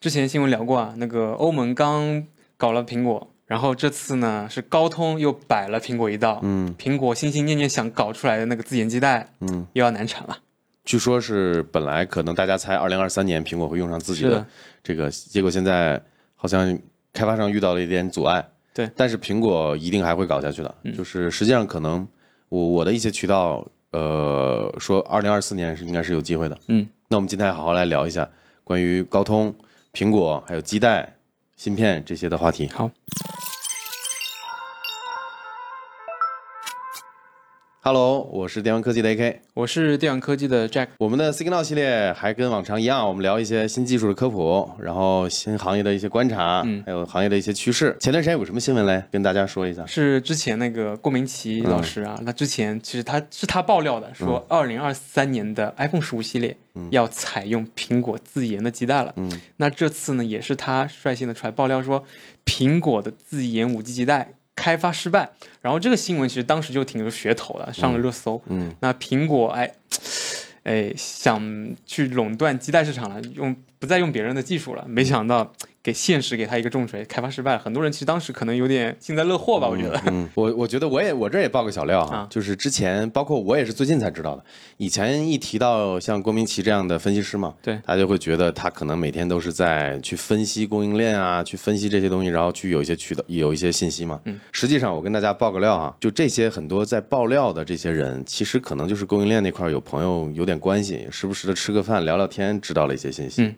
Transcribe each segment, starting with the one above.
之前新闻聊过啊，那个欧盟刚搞了苹果，然后这次呢是高通又摆了苹果一道，嗯苹果心心念念想搞出来的那个自研基带嗯，又要难产了。据说是本来可能大家猜二零二三年苹果会用上自己的这个，结果现在好像开发商遇到了一点阻碍。对但是苹果一定还会搞下去的。就是实际上可能我我的一些渠道，呃，说二零二四年是应该是有机会的。嗯，那我们今天好好来聊一下关于高通、苹果还有基带、芯片这些的话题。好，Hello，我是电玩科技的 AK。我是电玩科技的 Jack。我们的 Signal 系列还跟往常一样，我们聊一些新技术的科普，然后新行业的一些观察，嗯还有行业的一些趋势。前段时间有什么新闻嘞？跟大家说一下。是之前那个郭明奇老师啊，那之前其实他是他爆料的，说二零二三年的 iPhone 十五系列要采用苹果自研的基带了。嗯，那这次呢，也是他率先的出来爆料说，苹果的自研五 G 基带开发失败。然后这个新闻其实当时就挺有噱头的，上了热搜。嗯，那苹果哎。哎，想去垄断基带市场了，用不再用别人的技术了，没想到给现实给他一个重锤，开发失败了。很多人其实当时可能有点幸灾乐祸吧，我觉得。嗯，我我觉得我也我这也爆个小料哈、啊就是之前包括我也是最近才知道的，以前一提到像郭明奇这样的分析师嘛，对他就会觉得他可能每天都是在去分析供应链啊，去分析这些东西，然后去有一些渠道有一些信息嘛。嗯，实际上我跟大家爆个料啊，就这些很多在爆料的这些人，其实可能就是供应链那块有朋友有点关系，时不时的吃个饭聊聊天，知道了一些信息。嗯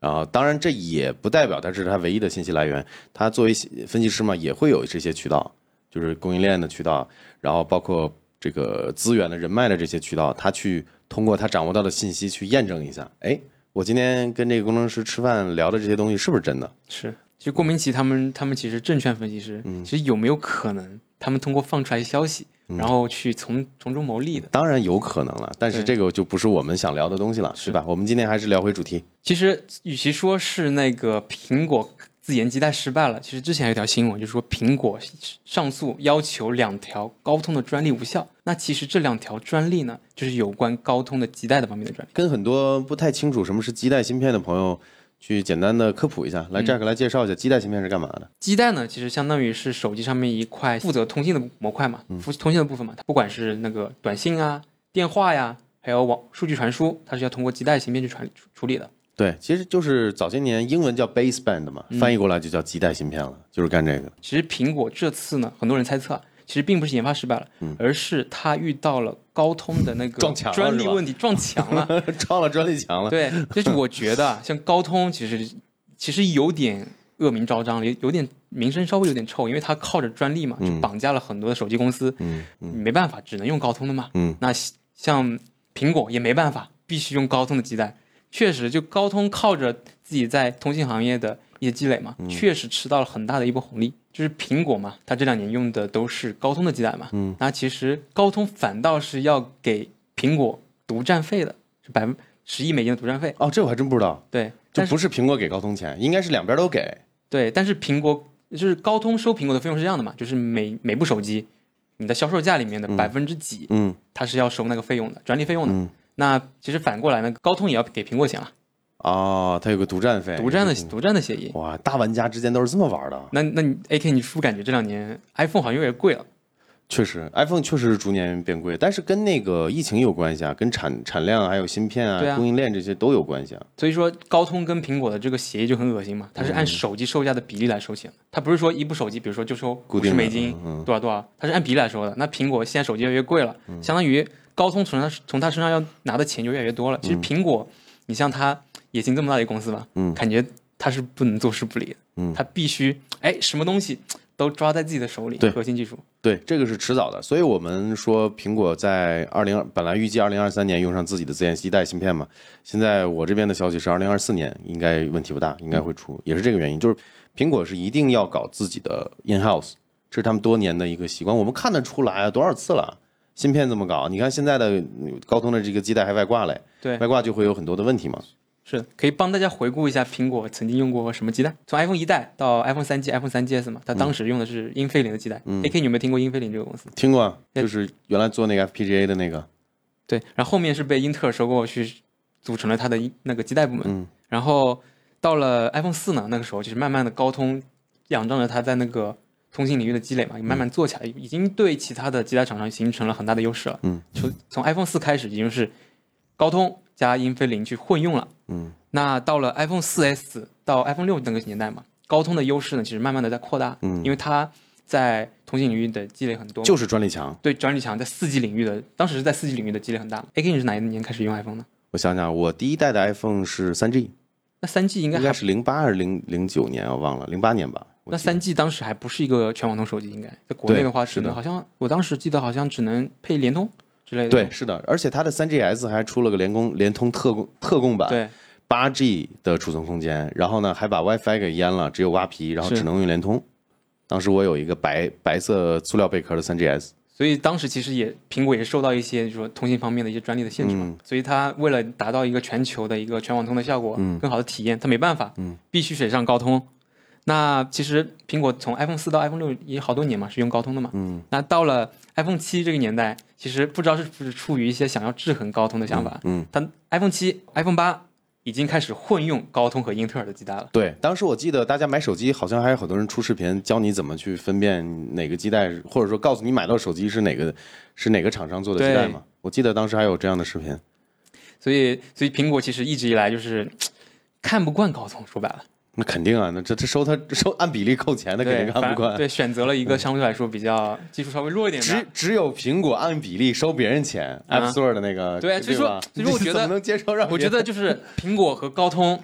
啊，当然这也不代表它是他唯一的信息来源。他作为分析师嘛，也会有这些渠道，就是供应链的渠道，然后包括这个资源的人脉的这些渠道，他去通过他掌握到的信息去验证一下，哎，我今天跟这个工程师吃饭聊的这些东西是不是真的？是，其实郭明奇他们他们其实证券分析师，其实有没有可能他们通过放出来消息，然后去从从中牟利的？当然有可能了，但是这个就不是我们想聊的东西了，是吧？我们今天还是聊回主题。其实与其说是那个苹果自研基带失败了，其实之前有一条新闻，就是说苹果上诉要求两条高通的专利无效。那其实这两条专利呢，就是有关高通的基带的方面的专利。跟很多不太清楚什么是基带芯片的朋友，去简单的科普一下。来，Jack 来介绍一下基带芯片是干嘛的？基带呢，其实相当于是手机上面一块负责通信的模块嘛，负通信的部分嘛，它不管是那个短信啊、电话呀，还有网数据传输，它是要通过基带芯片去传处处理的。对，其实就是早些年英文叫 baseband 嘛，翻译过来就叫基带芯片了，就是干这个。其实苹果这次呢，很多人猜测啊，其实并不是研发失败了，而是他遇到了高通的那个专利问题，撞墙了。撞了专利墙了。对，就是我觉得啊，像高通其实其实有点恶名昭彰，有有点名声稍微有点臭，因为它靠着专利嘛，就绑架了很多的手机公司，嗯没办法，只能用高通的嘛。嗯，那像苹果也没办法，必须用高通的基带。确实，就高通靠着自己在通信行业的一些积累嘛，确实吃到了很大的一波红利。就是苹果嘛，它这两年用的都是高通的基带嘛，嗯，那其实高通反倒是要给苹果独占费的，是百分十亿美金的独占费。哦，这我还真不知道，对，就不是苹果给高通钱，应该是两边都给。对，但是苹果就是高通收苹果的费用是这样的嘛，就是每每部手机你的销售价里面的百分之几，嗯它是要收那个费用的，专利费用的。嗯，那其实反过来呢，高通也要给苹果钱了，哦，它有个独占费，独占的独占的协议。哇，大玩家之间都是这么玩的。那那你 AK，你是不是感觉这两年 iPhone 好像越来越贵了？确实，iPhone 确实是逐年变贵，但是跟那个疫情有关系啊，跟产产量还有芯片啊、供应链这些都有关系啊。所以说高通跟苹果的这个协议就很恶心嘛，它是按手机售价的比例来收钱的，它不是说一部手机，比如说就收五十美金嗯多少多少，它是按比例来收的。那苹果现在手机越来越贵了，相当于高通从它从它身上要拿的钱就越来越多了。其实苹果，你像它野心这么大的一个公司吧，嗯感觉他是不能坐视不理的，嗯他必须哎什么东西都抓在自己的手里，对核心技术。对，这个是迟早的，所以我们说苹果在二零本来预计二零二三年用上自己的自研基带芯片嘛，现在我这边的消息是二零二四年应该问题不大，应该会出，也是这个原因，就是苹果是一定要搞自己的 in house，这是他们多年的一个习惯，我们看得出来啊，多少次了。芯片这么搞，你看现在的嗯高通的这个基带还外挂嘞，对外挂就会有很多的问题嘛。是的，可以帮大家回顾一下苹果曾经用过什么基带。从 iPhone 一代到 iPhone 三 G、iPhone 三 GS 嘛，它当时用的是英飞凌的基带。AK，你有没有听过英飞凌这个公司？听过啊，就是原来做那个 FPGA 的那个，对，然后后面是被英特尔收购去组成了它的那个基带部门。嗯然后到了 iPhone 四呢，那个时候就是慢慢的高通仰仗着它在那个通信领域的积累嘛，慢慢做起来，已经对其他的基带厂商形成了很大的优势了。嗯，从从 iPhone 四开始，已经是高通加英飞凌去混用了。嗯，那到了 iPhone 四 S 到 iPhone 六那个年代嘛，高通的优势呢，其实慢慢的在扩大。嗯因为它在通信领域的积累很多，就是专利强。对专利强，在四 G 领域的，当时是在四 G 领域的积累很大。A K 你是哪一年开始用 iPhone 呢？我想想，我第一代的 iPhone 是三 G，那三 G 应该还应该是零八还是零零九年，我忘了，零八年吧。那三 G 当时还不是一个全网通手机，应该在国内的话，是的好像我当时记得好像只能配联通之类的。对，是的，而且它的三 GS 还出了个联工联通特供特供版，对八 G 的储存空间，然后呢还把 WiFi 给阉了，只有挖皮，然后只能用联通。当时我有一个白白色塑料贝壳的三 GS，所以当时其实也苹果也受到一些就是说通信方面的一些专利的限制嘛，嗯所以它为了达到一个全球的一个全网通的效果，嗯更好的体验，它没办法，嗯必须水上高通。那其实苹果从 iPhone 四到 iPhone 六也好多年嘛，是用高通的嘛。嗯那到了 iPhone 七这个年代，其实不知道是不是出于一些想要制衡高通的想法，嗯，但 iPhone 七、iPhone 八已经开始混用高通和英特尔的基带了。对，当时我记得大家买手机好像还有很多人出视频教你怎么去分辨哪个基带，或者说告诉你买到手机是哪个是哪个厂商做的基带嘛。我记得当时还有这样的视频。所以，所以苹果其实一直以来就是 看不惯高通，说白了，那肯定啊，那这这收他收按比例扣钱，的肯对，定看反不惯。对，选择了一个相对来说比较 技术稍微弱一点的。只只有苹果按比例收别人钱、啊 a p p Store 的那个，对所以说所以说我觉得你怎么能接受让我觉得就是苹果和高通，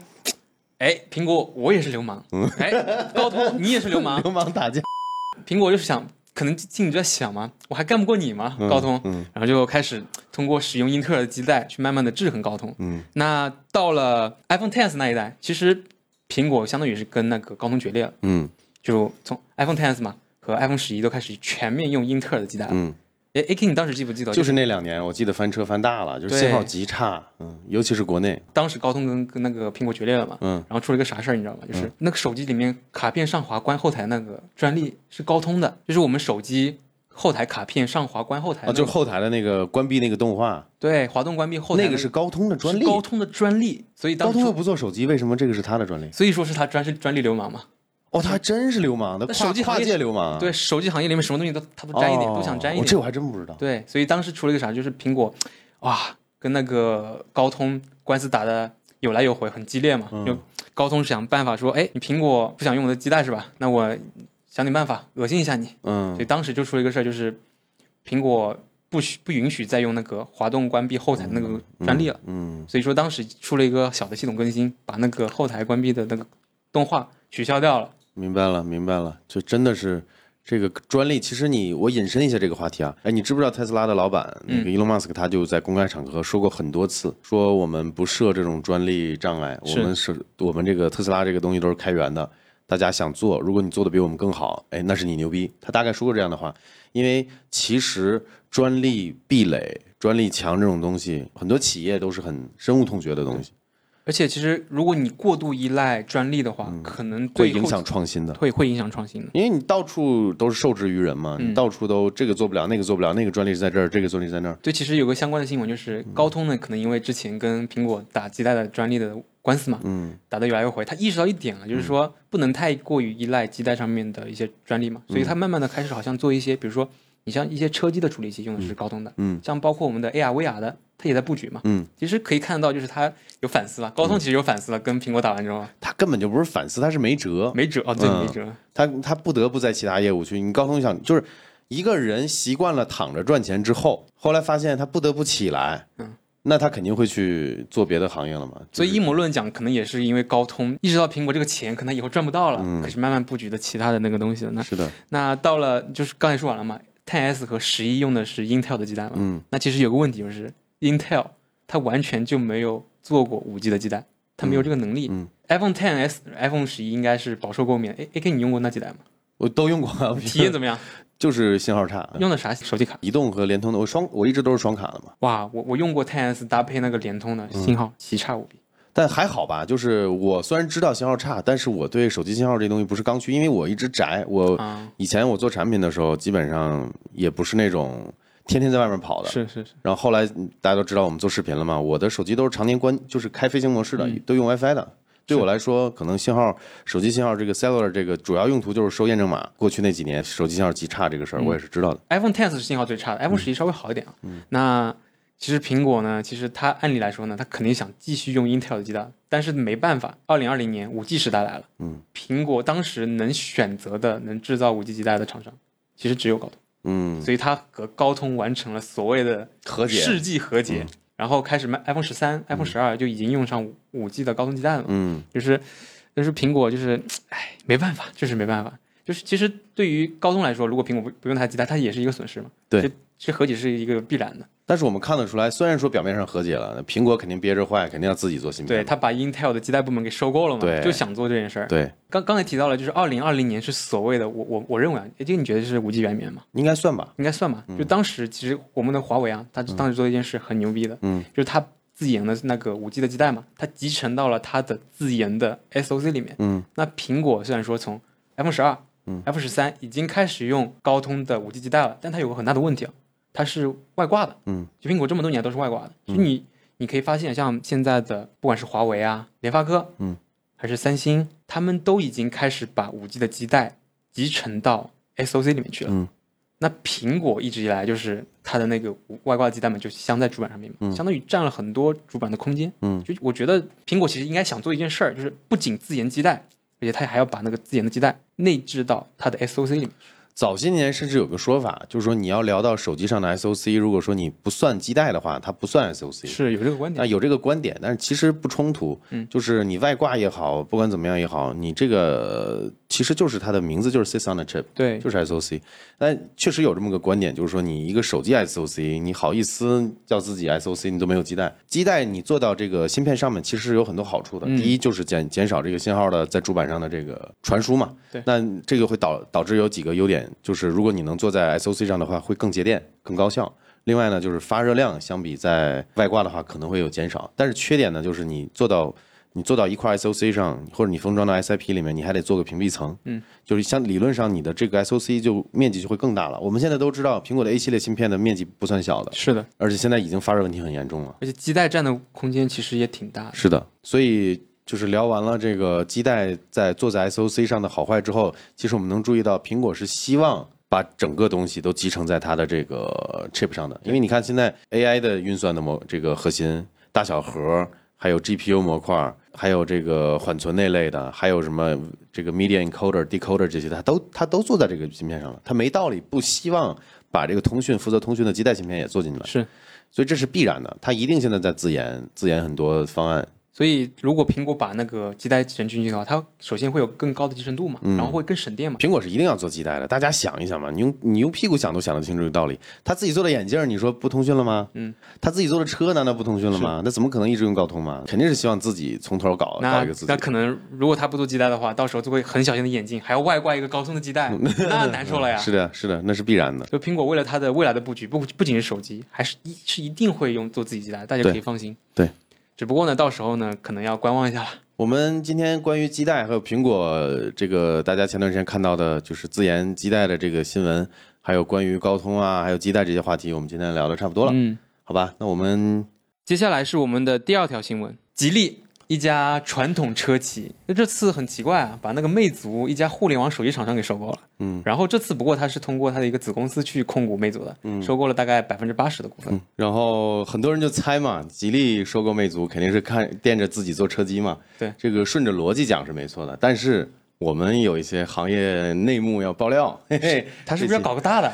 哎，苹果我也是流氓，哎，高通你也是流氓，流氓打架？苹果就是想，可能心里就在想嘛，我还干不过你吗？高通，嗯然后就开始通过使用英特尔的基带去慢慢的制衡高通。嗯那到了 iPhone X 那一代，其实苹果相当于是跟那个高通决裂了，嗯就从 iPhone X 嘛和 iPhone 十一都开始全面用英特尔的基带了。嗯，哎，A K，你当时记不记得？就是那两年，我记得翻车翻大了，就是信号极差，嗯，尤其是国内，当时高通跟跟那个苹果决裂了嘛，嗯然后出了一个啥事儿，你知道吗？就是那个手机里面卡片上滑关后台那个专利是高通的，就是我们手机后台卡片上滑关后台、那啊，个就是后台的那个关闭那个动画，对滑动关闭后台那个是高通的专利，高通的专利，所以当初高通又不做手机，为什么这个是他的专利？所以说是他专是专利流氓嘛。哦，他还真是流氓，的那跨跨手机行业界流氓，对，手机行业里面什么东西都他都沾一点，都想沾一点。哦这我还真不知道。对，所以当时出了一个啥，就是苹果，哇，跟那个高通官司打的有来有回，很激烈嘛。嗯就高通想办法说，哎，你苹果不想用我的基带是吧？那我想点办法恶心一下你。嗯所嗯以当时就出了一个事儿，就是苹果不许不允许再用那个滑动关闭后台的那个专利了。嗯所以说当时出了一个小的系统更新，把那个后台关闭的那个动画取消掉了。明白了，明白了，就真的是这个专利。其实你我引申一下这个话题啊，哎，你知不知道特斯拉的老板那个 Elon Musk 他就在公开场合说过很多次，说我们不设这种专利障碍，我们是我们这个特斯拉这个东西都是开源的，大家想做，如果你做的比我们更好，哎，那是你牛逼。他大概说过这样的话，因为其实专利壁垒、专利墙这种东西，很多企业都是很深恶痛绝的东西，而且其实如果你过度依赖专利的话，可能会影响创新的。会会影响创新的。因为你到处都是受制于人嘛，嗯你到处都这个做不了，那个做不了，那个专利是在这儿，这个专利在那儿。对，其实有个相关的新闻，就是嗯高通呢，可能因为之前跟苹果打基带的专利的官司嘛，嗯。打得有来有回，他意识到一点了，就是说不能太过于依赖基带上面的一些专利嘛，所以他慢慢的开始好像做一些，比如说你像一些车机的处理器用的是高通的，嗯，像包括我们的 AR、VR 的，它也在布局嘛，嗯，其实可以看到就是他有反思了，高通其实有反思了，跟苹果打完之后他根本就不是反思，他是没辙，没辙哦，对，嗯。没辙，他他不得不在其他业务去。你高通想就是一个人习惯了躺着赚钱之后，后来发现他不得不起来，嗯，那他肯定会去做别的行业了嘛。所以阴谋论讲，可能也是因为高通意识到苹果这个钱可能以后赚不到了，开始慢慢布局的其他的那个东西了。那是的，那到了就是刚才说完了嘛，Ten S 和十一用的是 Intel 的基带嘛，嗯，那其实有个问题就是 Intel 它完全就没有做过五 G 的基带，它没有这个能力。嗯 iPhone Ten S、iPhone 十一应该是饱受诟病。A A K 你用过那几代吗？我都用过啊，体验怎么样？就是信号差，用的啥手机卡？移动和联通的，我双我一直都是双卡的嘛。哇，我我用过 Ten S 搭配那个联通的嗯信号奇差无比。但还好吧，就是我虽然知道信号差，但是我对手机信号这东西不是刚需，因为我一直宅。我啊，以前我做产品的时候，基本上也不是那种天天在外面跑的。是是是，然后后来嗯大家都知道我们做视频了嘛，我的手机都是常年关，就是开飞行模式的，嗯都用 WiFi 的。对我来说，可能信号手机信号这个 cellular 这个主要用途就是收验证码。过去那几年手机信号极差这个事儿，我也是知道的。iPhone X 是信号最差的，iPhone 十一稍微好一点啊。那其实苹果呢，其实它按理来说呢，它肯定想继续用 Intel 的基带，但是没办法，二零二零年五 G 时代来了，嗯，苹果当时能选择的能制造五 G 基带的厂商，其实只有高通，嗯，所以它和高通完成了所谓的和解。世纪和解，然后开始卖 iPhone 十三、iPhone 十二就已经用上五 G 的高通基带了，嗯就是，但是苹果就是，哎，没办法，就是没办法。就是其实对于高通来说，如果苹果不不用它基带，它也是一个损失嘛。对这这何解是一个必然的。但是我们看得出来，虽然说表面上和解了，那苹果肯定憋着坏，肯定要自己做芯片。对，他把 Intel 的基带部门给收购了嘛，就想做这件事儿。对，刚刚才提到了，就是二零二零年是所谓的我我我认为啊，这个你觉得是五 G 元年吗？应该算吧。应该算吧。就当时其实我们的华为啊，他当时做了一件事很牛逼的，嗯，就是他自研的那个五 G 的基带嘛，它集成到了它的自研的 SOC 里面。嗯，那苹果虽然说从 iPhone 十二、嗯 iPhone 十三已经开始用高通的五 G 基带了，但它有个很大的问题啊，它是外挂的。嗯，就苹果这么多年都是外挂的，就你你可以发现，像现在的不管是华为啊、联发科，嗯，还是三星，他们都已经开始把五 G 的基带集成到 SOC 里面去了。嗯，那苹果一直以来就是它的那个外挂基带嘛，就镶在主板上面嘛，相当于占了很多主板的空间。嗯，就我觉得苹果其实应该想做一件事儿，就是不仅自研基带，而且它还要把那个自研的基带内置到它的 SOC 里面。早些年甚至有个说法，就是说你要聊到手机上的 SOC，如果说你不算基带的话，它不算 SOC。是有这个观点。啊有这个观点，但是其实不冲突。嗯，就是你外挂也好，不管怎么样也好，你这个呃其实就是它的名字就是 Sys on a Chip，对，就是 SOC。但确实有这么个观点，就是说你一个手机 SOC，你好意思叫自己 SOC，你都没有基带。基带你做到这个芯片上面，其实有很多好处的。嗯第一就是减减少这个信号的在主板上的这个传输嘛。对那这个会导导致有几个优点，就是如果你能做在 SOC 上的话，会更节电、更高效。另外呢，就是发热量相比在外挂的话可能会有减少，但是缺点呢，就是你做到你做到一块 SOC 上，或者你封装到 SIP 里面，你还得做个屏蔽层，嗯，就是像理论上你的这个 SOC 就面积就会更大了。我们现在都知道，苹果的 A 系列芯片的面积不算小的，是的，而且现在已经发热问题很严重了。而且基带占的空间其实也挺大的。是的，所以就是聊完了这个基带在做在 SOC 上的好坏之后，其实我们能注意到，苹果是希望把整个东西都集成在它的这个 chip 上的。因为你看现在 AI 的运算的模这个核心大小核，还有 GPU 模块，还有这个缓存那类的，还有什么这个 media encoder、decoder 这些，它都它都做在这个芯片上了。它没道理不希望把这个通讯负责通讯的基带芯片也做进来，是，所以这是必然的。它一定现在在自研自研很多方案。所以如果苹果把那个基带集成进去的话，它首先会有更高的集成度嘛，然后会更省电嘛。苹果是一定要做基带的，大家想一想嘛，你用你用屁股想都想得清楚这个道理。他自己做的眼镜，你说不通讯了吗？嗯，他自己做的车难道不通讯了吗？那怎么可能一直用高通嘛？肯定是希望自己从头搞搞那一个自己那。可能如果他不做基带的话，到时候就会很小心的眼镜，还要外挂一个高通的基带，那难受了呀。是的，是的，那是必然的。就苹果为了它的未来的布局，不不仅是手机，还是一是一定会用做自己基带，大家可以放心。对，只不过呢，到时候呢，可能要观望一下了。我们今天关于基带还有苹果这个大家前段时间看到的，就是自研基带的这个新闻，还有关于高通啊，还有基带这些话题，我们今天聊的差不多了，嗯，好吧？那我们接下来是我们的第二条新闻，吉利。一家传统车企，那这次很奇怪啊，把那个魅族一家互联网手机厂商给收购了。嗯，然后这次不过它是通过它的一个子公司去控股魅族的，嗯，收购了大概百分之八十的股份。嗯，然后很多人就猜嘛，吉利收购魅族肯定是看惦着自己做车机嘛。对，这个顺着逻辑讲是没错的，但是我们有一些行业内幕要爆料，嘿嘿，他是不是要搞个大的？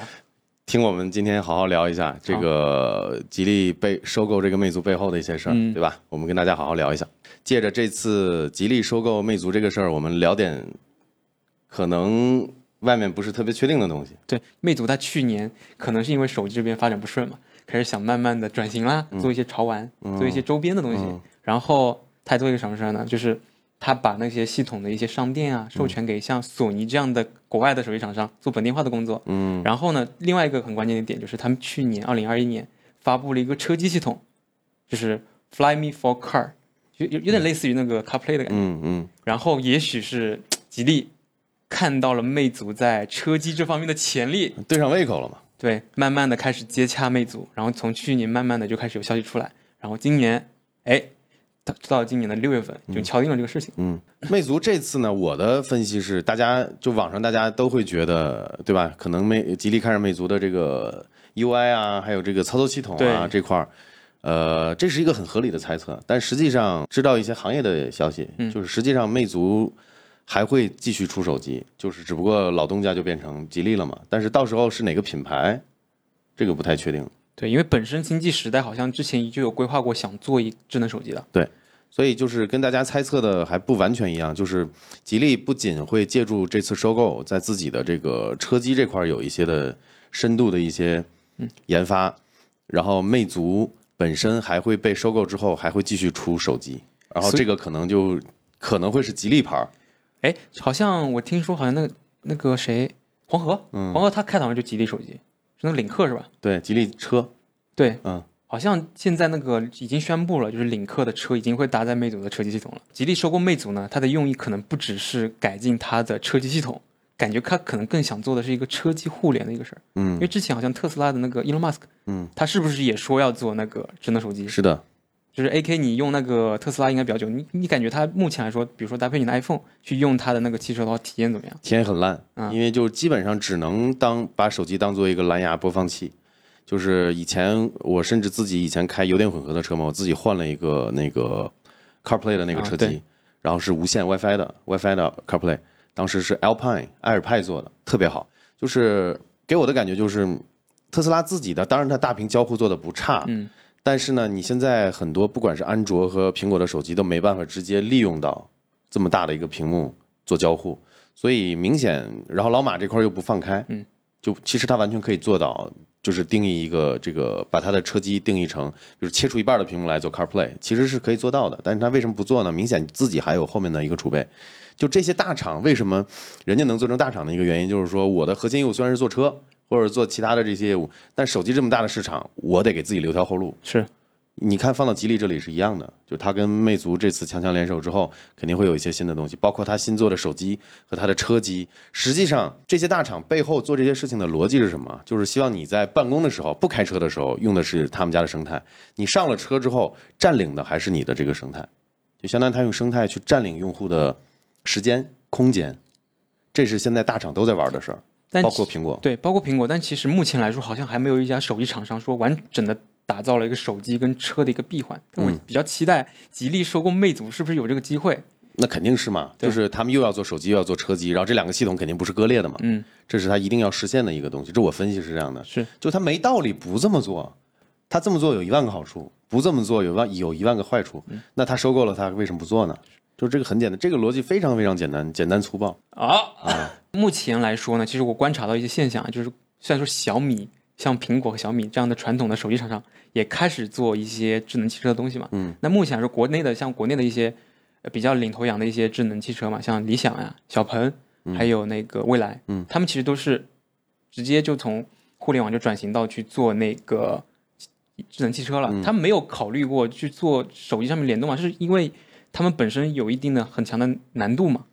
听我们今天好好聊一下这个吉利被收购这个魅族背后的一些事儿，嗯对吧？我们跟大家好好聊一下。借着这次吉利收购魅族这个事儿，我们聊点可能外面不是特别确定的东西。对，魅族它去年可能是因为手机这边发展不顺嘛，开始想慢慢的转型啦，做一些潮玩，做一些周边的东西。嗯然后它还做一个什么事儿呢？就是它把那些系统的一些商店啊，授权给像索尼这样的国外的手机厂商做本地化的工作。嗯然后呢，另外一个很关键的点就是，他们去年二零二一年发布了一个车机系统，就是 Fly Me for Car，有有有点类似于那个 CarPlay 的感觉。嗯嗯，然后也许是吉利看到了魅族在车机这方面的潜力，对上胃口了嘛？对，慢慢的开始接洽魅族，然后从去年慢慢的就开始有消息出来，然后今年，哎，到到今年的六月份就敲定了这个事情。嗯，魅族这次呢，我的分析是，大家就网上大家都会觉得，对吧？可能魅吉利看上魅族的这个 UI 啊，还有这个操作系统啊这块儿，呃，这是一个很合理的猜测。但实际上知道一些行业的消息，就是实际上魅族还会继续出手机，就是只不过老东家就变成吉利了嘛。但是到时候是哪个品牌，这个不太确定。对，因为本身经济时代好像之前就有规划过想做一智能手机的。对所以就是跟大家猜测的还不完全一样，就是吉利不仅会借助这次收购，在自己的这个车机这块儿有一些的深度的一些研发，然后魅族本身还会被收购之后还会继续出手机，然后这个可能就可能会是吉利牌儿，哎，好像我听说好像那个那个谁黄河，黄河他开的好像就吉利手机，是那领克是吧？对，吉利车，对，嗯，好像现在那个已经宣布了，就是领克的车已经会搭载魅族的车机系统了。吉利收购魅族呢，它的用意可能不只是改进它的车机系统，感觉它可能更想做的是一个车机互联的一个事儿。嗯因为之前好像特斯拉的那个 Elon Musk，嗯，他是不是也说要做那个智能手机？是的，就是 A K，你用那个特斯拉应该比较久，你你感觉它目前来说，比如说搭配你的 iPhone 去用它的那个汽车的话，体验怎么样？体验很烂，嗯因为就基本上只能当把手机当做一个蓝牙播放器。就是以前我甚至自己以前开油电混合的车嘛，我自己换了一个那个 CarPlay 的那个车机，啊然后是无线 WiFi 的 WiFi 的 CarPlay，当时是 Alpine 埃尔派做的，特别好。就是给我的感觉就是特斯拉自己的，当然它大屏交互做的不差，嗯，但是呢，你现在很多不管是安卓和苹果的手机都没办法直接利用到这么大的一个屏幕做交互，所以明显，然后老马这块又不放开，嗯，就其实他完全可以做到，就是定义一个这个把他的车机定义成，比如切出一半的屏幕来做 CarPlay，其实是可以做到的，但是他为什么不做呢？明显自己还有后面的一个储备。就这些大厂为什么人家能做成大厂的一个原因，就是说我的核心业务虽然是做车或者做其他的这些业务，但手机这么大的市场，我得给自己留条后路。是你看放到吉利这里是一样的，就它跟魅族这次强强联手之后，肯定会有一些新的东西，包括它新做的手机和它的车机。实际上，这些大厂背后做这些事情的逻辑是什么？就是希望你在办公的时候、不开车的时候用的是他们家的生态，你上了车之后占领的还是你的这个生态，就相当于它用生态去占领用户的时间、空间。这是现在大厂都在玩的事儿，但包括苹果。对，包括苹果，但其实目前来说，好像还没有一家手机厂商说完整的打造了一个手机跟车的一个闭环。但我嗯比较期待吉利收购魅族是不是有这个机会？那肯定是嘛，就是他们又要做手机，又要做车机，然后这两个系统肯定不是割裂的嘛。嗯，这是他一定要实现的一个东西。这我分析是这样的，是就他没道理不这么做，他这么做有一万个好处，不这么做有万有一万个坏处。嗯那他收购了他，为什么不做呢？就这个很简单，这个逻辑非常非常简单，简单粗暴。啊。啊 目前来说呢，其实我观察到一些现象，就是虽然说小米、像苹果和小米这样的传统的手机厂商也开始做一些智能汽车的东西嘛。嗯，那目前来说，国内的像国内的一些呃比较领头羊的一些智能汽车嘛，像理想呀、小鹏，还有那个蔚来，嗯，他们其实都是直接就从互联网就转型到去做那个智能汽车了。嗯他们没有考虑过去做手机上面联动嘛，是因为他们本身有一定的很强的难度嘛，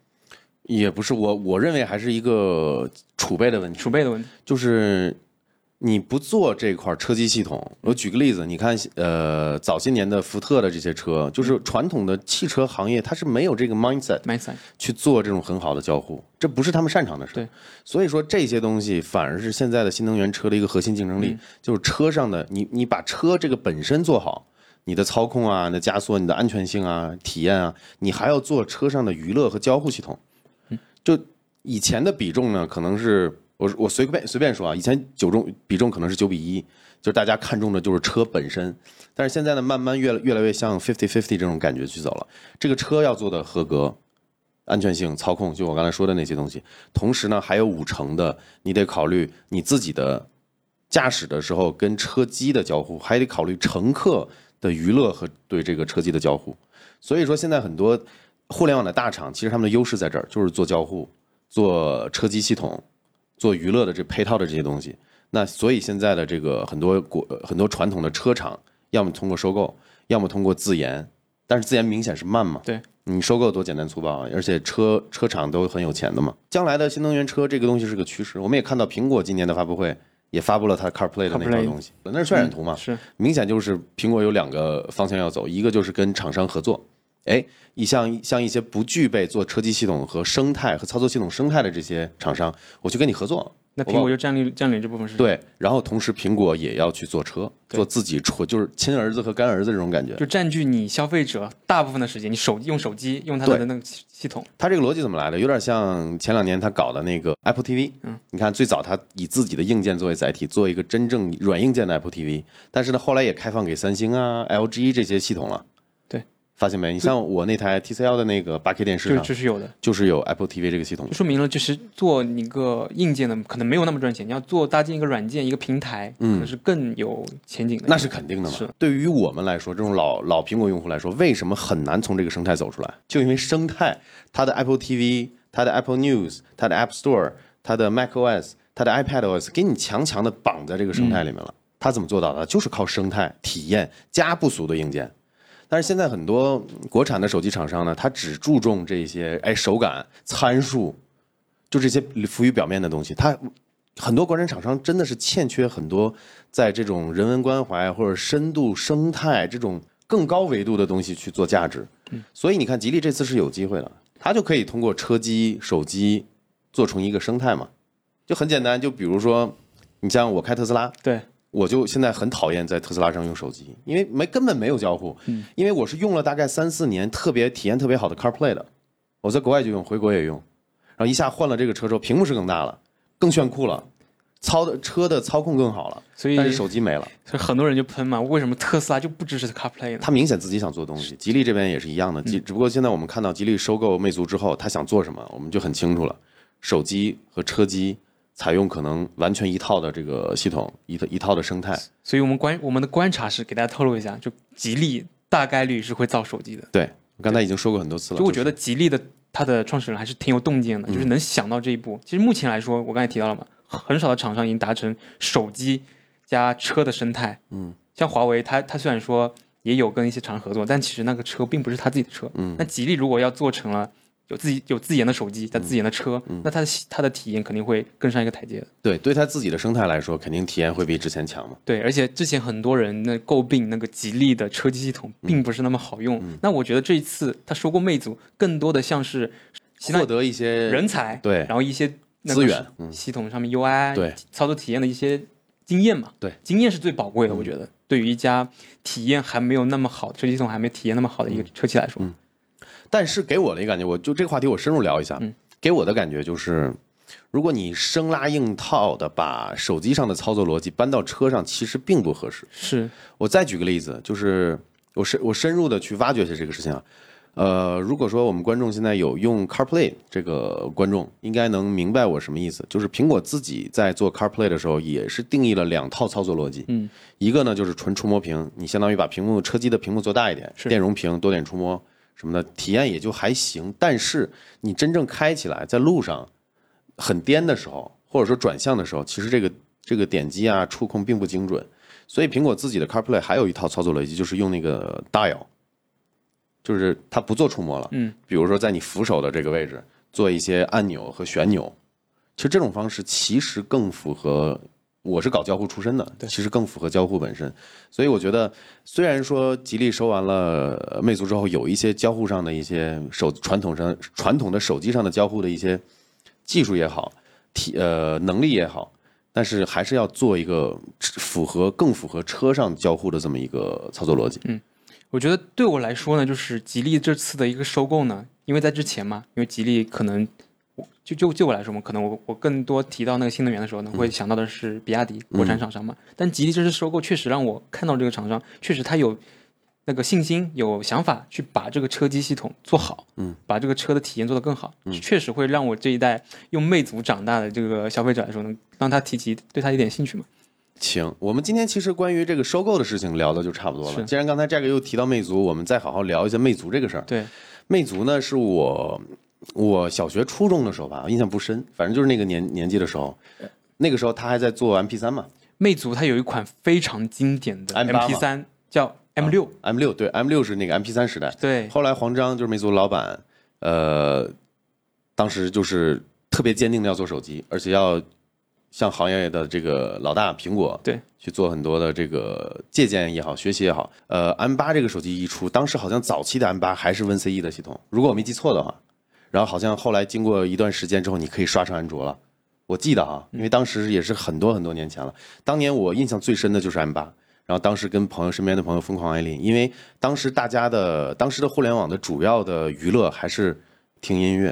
也不是我，我认为还是一个储备的问题。储备的问题。就是你不做这块车机系统，我举个例子，你看，呃，早些年的福特的这些车，就是传统的汽车行业，它是没有这个 mindset mindset 去做这种很好的交互，这不是他们擅长的事。对，所以说这些东西反而是现在的新能源车的一个核心竞争力，就是车上的你，你把车这个本身做好。你的操控啊，你的加速、你的安全性啊、体验啊，你还要做车上的娱乐和交互系统。就以前的比重呢，可能是我我随便随便说啊，以前九重比重可能是九比一，就是大家看重的就是车本身，但是现在呢，慢慢越来越来越像 fifty fifty 这种感觉去走了。这个车要做的合格，安全性、操控，就我刚才说的那些东西，同时呢，还有五成的，你得考虑你自己的驾驶的时候跟车机的交互，还得考虑乘客的娱乐和对这个车机的交互。所以说，现在很多互联网的大厂，其实他们的优势在这儿，就是做交互、做车机系统、做娱乐的这配套的这些东西。那所以现在的这个很多国呃很多传统的车厂，要么通过收购，要么通过自研，但是自研明显是慢嘛。对，你收购多简单粗暴啊！而且车车厂都很有钱的嘛。将来的新能源车这个东西是个趋势，我们也看到苹果今年的发布会也发布了它 CarPlay 的那套东西，那是渲染图嘛，是。明显就是苹果有两个方向要走，一个就是跟厂商合作，哎，一像像一些不具备做车机系统和生态和操作系统生态的这些厂商，我去跟你合作，那苹果就占领占领这部分市场，对，然后同时苹果也要去做车，做自己车，就是亲儿子和干儿子这种感觉。就占据你消费者大部分的时间，你手用手机用它的那个系系统，它这个逻辑怎么来的？有点像前两年他搞的那个 Apple TV。嗯，你看最早他以自己的硬件作为载体，做一个真正软硬件的 Apple TV，但是呢，后来也开放给三星啊、LG 这些系统了。对，发现没？你像我那台 TCL 的那个 8K 电视就上，就是有的，就是有 Apple TV 这个系统就。说明了就是做一个硬件的可能没有那么赚钱，你要做搭建一个软件一个平台，可能是更有前景的。那是肯定的嘛。是对于我们来说，这种老老苹果用户来说，为什么很难从这个生态走出来？就因为生态，它的 Apple TV、它的 Apple News、它的 App Store、它的 macOS、它的 iPadOS，给你强强的绑在这个生态里面了。它怎么做到的？就是靠生态体验加不俗的硬件。但是现在很多国产的手机厂商呢，它只注重这些哎手感参数，就这些浮于表面的东西。它很多国产厂商真的是欠缺很多在这种人文关怀或者深度生态这种更高维度的东西去做价值。所以你看，吉利这次是有机会了，它就可以通过车机、手机做成一个生态嘛，就很简单。就比如说，你像我开特斯拉，对，我就现在很讨厌在特斯拉上用手机，因为没根本没有交互。因为我是用了大概三四年，特别体验特别好的 CarPlay 的，我在国外就用，回国也用，然后一下换了这个车之后，屏幕是更大了，更炫酷了，操的车的操控更好了，所以但是手机没了。所以很多人就喷嘛，为什么特斯拉就不支持 CarPlay 呢？他明显自己想做东西，吉利这边也是一样的，吉只不过现在我们看到吉利收购魅族之后，他想做什么，我们就很清楚了，手机和车机采用可能完全一套的这个系统，一套一套的生态。所以我们观我们的观察是给大家透露一下，就吉利大概率是会造手机的。对我刚才已经说过很多次了，就我觉得吉利的它的创始人还是挺有洞见的，就是能想到这一步。其实目前来说，我刚才提到了嘛，很少的厂商已经达成手机加车的生态。嗯，像华为，它它虽然说也有跟一些厂商合作，但其实那个车并不是他自己的车。嗯，那吉利如果要做成了有自己有自研的手机他自研的车，那他的他的体验肯定会更上一个台阶的。对对他自己的生态来说，肯定体验会比之前强嘛。对，而且之前很多人那诟病那个吉利的车机系统并不是那么好用。那我觉得这一次他收购魅族，更多的像是获得一些人才，对然后一些资源嗯系统上面 UI 对操作体验的一些经验嘛。对，经验是最宝贵的，我觉得对于一家体验还没有那么好，车机系统还没体验那么好的一个车企来说，但是给我的一个感觉，我就这个话题我深入聊一下。嗯给我的感觉就是，如果你生拉硬套的把手机上的操作逻辑搬到车上，其实并不合适。是我再举个例子，就是我深我深入的去挖掘一下这个事情啊。呃，如果说我们观众现在有用 CarPlay 这个观众，应该能明白我什么意思。就是苹果自己在做 CarPlay 的时候，也是定义了两套操作逻辑。嗯，一个呢就是纯触摸屏，你相当于把屏幕车机的屏幕做大一点，电容屏多点触摸什么的，体验也就还行。但是你真正开起来，在路上很颠的时候，或者说转向的时候，其实这个这个点击啊触控并不精准。所以苹果自己的 CarPlay 还有一套操作逻辑，就是用那个 dial，就是它不做触摸了。嗯，比如说在你扶手的这个位置做一些按钮和旋钮，其实这种方式其实更符合。我是搞交互出身的，其实更符合交互本身，所以我觉得，虽然说吉利收完了呃魅族之后，有一些交互上的一些手传统上传统的手机上的交互的一些技术也好，体呃能力也好，但是还是要做一个符合更符合车上交互的这么一个操作逻辑。嗯我觉得对我来说呢，就是吉利这次的一个收购呢，因为在之前嘛，因为吉利可能，我就就就我来说嘛，可能我我更多提到那个新能源的时候呢，会想到的是比亚迪国产厂商嘛。但吉利这次收购确实让我看到这个厂商，确实他有那个信心、有想法去把这个车机系统做好，嗯，把这个车的体验做得更好，确实会让我这一代用魅族长大的这个消费者来说呢，让他提起对他一点兴趣嘛。行，我们今天其实关于这个收购的事情聊的就差不多了。既然刚才这个又提到魅族，我们再好好聊一下魅族这个事儿。对，魅族呢是我我小学初中的时候吧，印象不深，反正就是那个年年纪的时候，那个时候他还在做 MP 三嘛魅族它有一款非常经典的 M8 MP 三叫 M 六、，M 六对 M 六是那个 MP 三时代。对，后来黄章就是魅族的老板，呃，当时就是特别坚定的要做手机，而且要向行业的这个老大苹果对去做很多的这个借鉴也好，学习也好。呃，M 八这个手机一出，当时好像早期的 M 八还是 WinCE 的系统，如果我没记错的话。然后好像后来经过一段时间之后，你可以刷成安卓了。我记得啊，因为当时也是很多很多年前了。当年我印象最深的就是 M 八，然后当时跟朋友身边的朋友疯狂爱拎，因为当时大家的当时的互联网的主要的娱乐还是听音乐，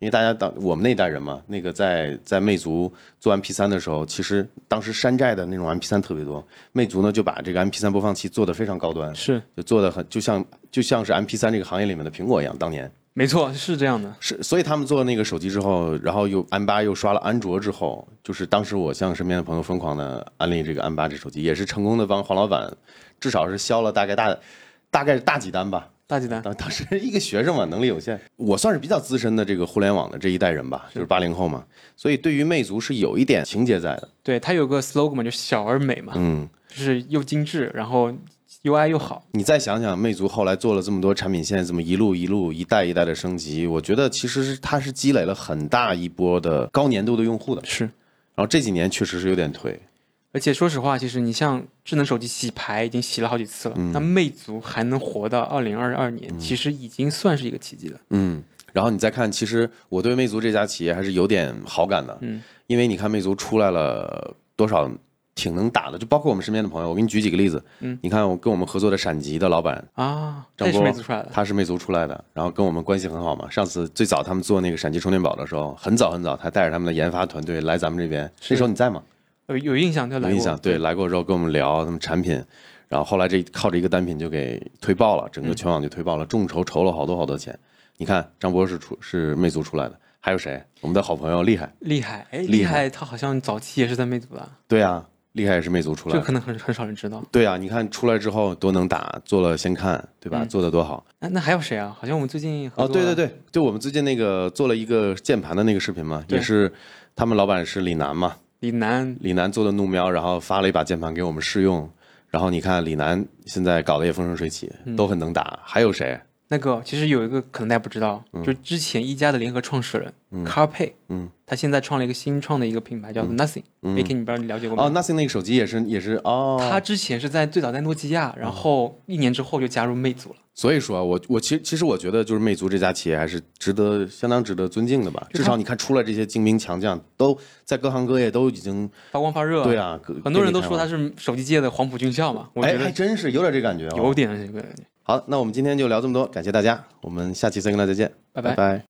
因为大家当我们那代人嘛，那个在在魅族做 MP 三的时候，其实当时山寨的那种 MP 三特别多，魅族呢就把这个 MP 三播放器做的非常高端，是就做的很就像就像是 MP 三这个行业里面的苹果一样，当年。没错，是这样的。是，所以他们做那个手机之后，然后又安八又刷了安卓之后，就是当时我向身边的朋友疯狂的安利这个安八这手机，也是成功的帮黄老板，至少是销了大概大，大概大几单吧。大几单？当当时一个学生嘛，能力有限，我算是比较资深的这个互联网的这一代人吧，就是八零后嘛，所以对于魅族是有一点情节在的。对，它有个 slogan 嘛，就小而美嘛，嗯，就是又精致，然后 UI 又好。你再想想，魅族后来做了这么多产品线，这么一路一路、一代一代的升级，我觉得其实是它是积累了很大一波的高粘度的用户的。是，然后这几年确实是有点颓。而且说实话，其实你像智能手机洗牌已经洗了好几次了，嗯那魅族还能活到二零二二年，其实已经算是一个奇迹了。嗯，然后你再看，其实我对魅族这家企业还是有点好感的，嗯，因为你看魅族出来了多少挺能打的，就包括我们身边的朋友，我给你举几个例子，嗯，你看我跟我们合作的闪极的老板，啊，张波魅族出来的。他是魅族出来的，然后跟我们关系很好嘛。上次最早他们做那个闪极充电宝的时候，很早很早，他带着他们的研发团队来咱们这边，那时候你在吗？有有印象，就来过有印象，对，来过之后跟我们聊他们产品，然后后来这靠着一个单品就给推爆了，整个全网就推爆了，众筹筹了好多好多钱。你看张波是出是魅族出来的，还有谁？我们的好朋友厉害，厉害，哎，厉害厉害，他好像早期也是在魅族的，对啊，厉害也是魅族出来的。这可能很很少人知道。对啊，你看出来之后多能打，做了先看，对吧？做的多好。那那还有谁啊？好像我们最近合哦，对对对，就我们最近那个做了一个键盘的那个视频嘛，也是他们老板是李楠嘛，李楠，李楠做的怒喵，然后发了一把键盘给我们试用，然后你看李楠现在搞得也风生水起，嗯都很能打。还有谁？那个其实有一个可能大家不知道，就之前一加的联合创始人 CarPay，嗯，他现在创了一个新创的一个品牌叫做 Nothing，嗯。AK 你不知道你了解过吗？哦，Nothing 那个手机也是也是哦，他之前是在最早在诺基亚，然后一年之后就加入魅族了。所以说我我其实其实我觉得就是魅族这家企业还是值得相当值得尊敬的吧，至少你看出来这些精兵强将都在各行各业都已经发光发热，对，啊，很多人都说他是，手机界的黄埔军校嘛，我觉哎，还真是有点这感觉、哦，有点这个感觉。好，那我们今天就聊这么多，感谢大家，我们下期再跟大家见，拜拜。拜拜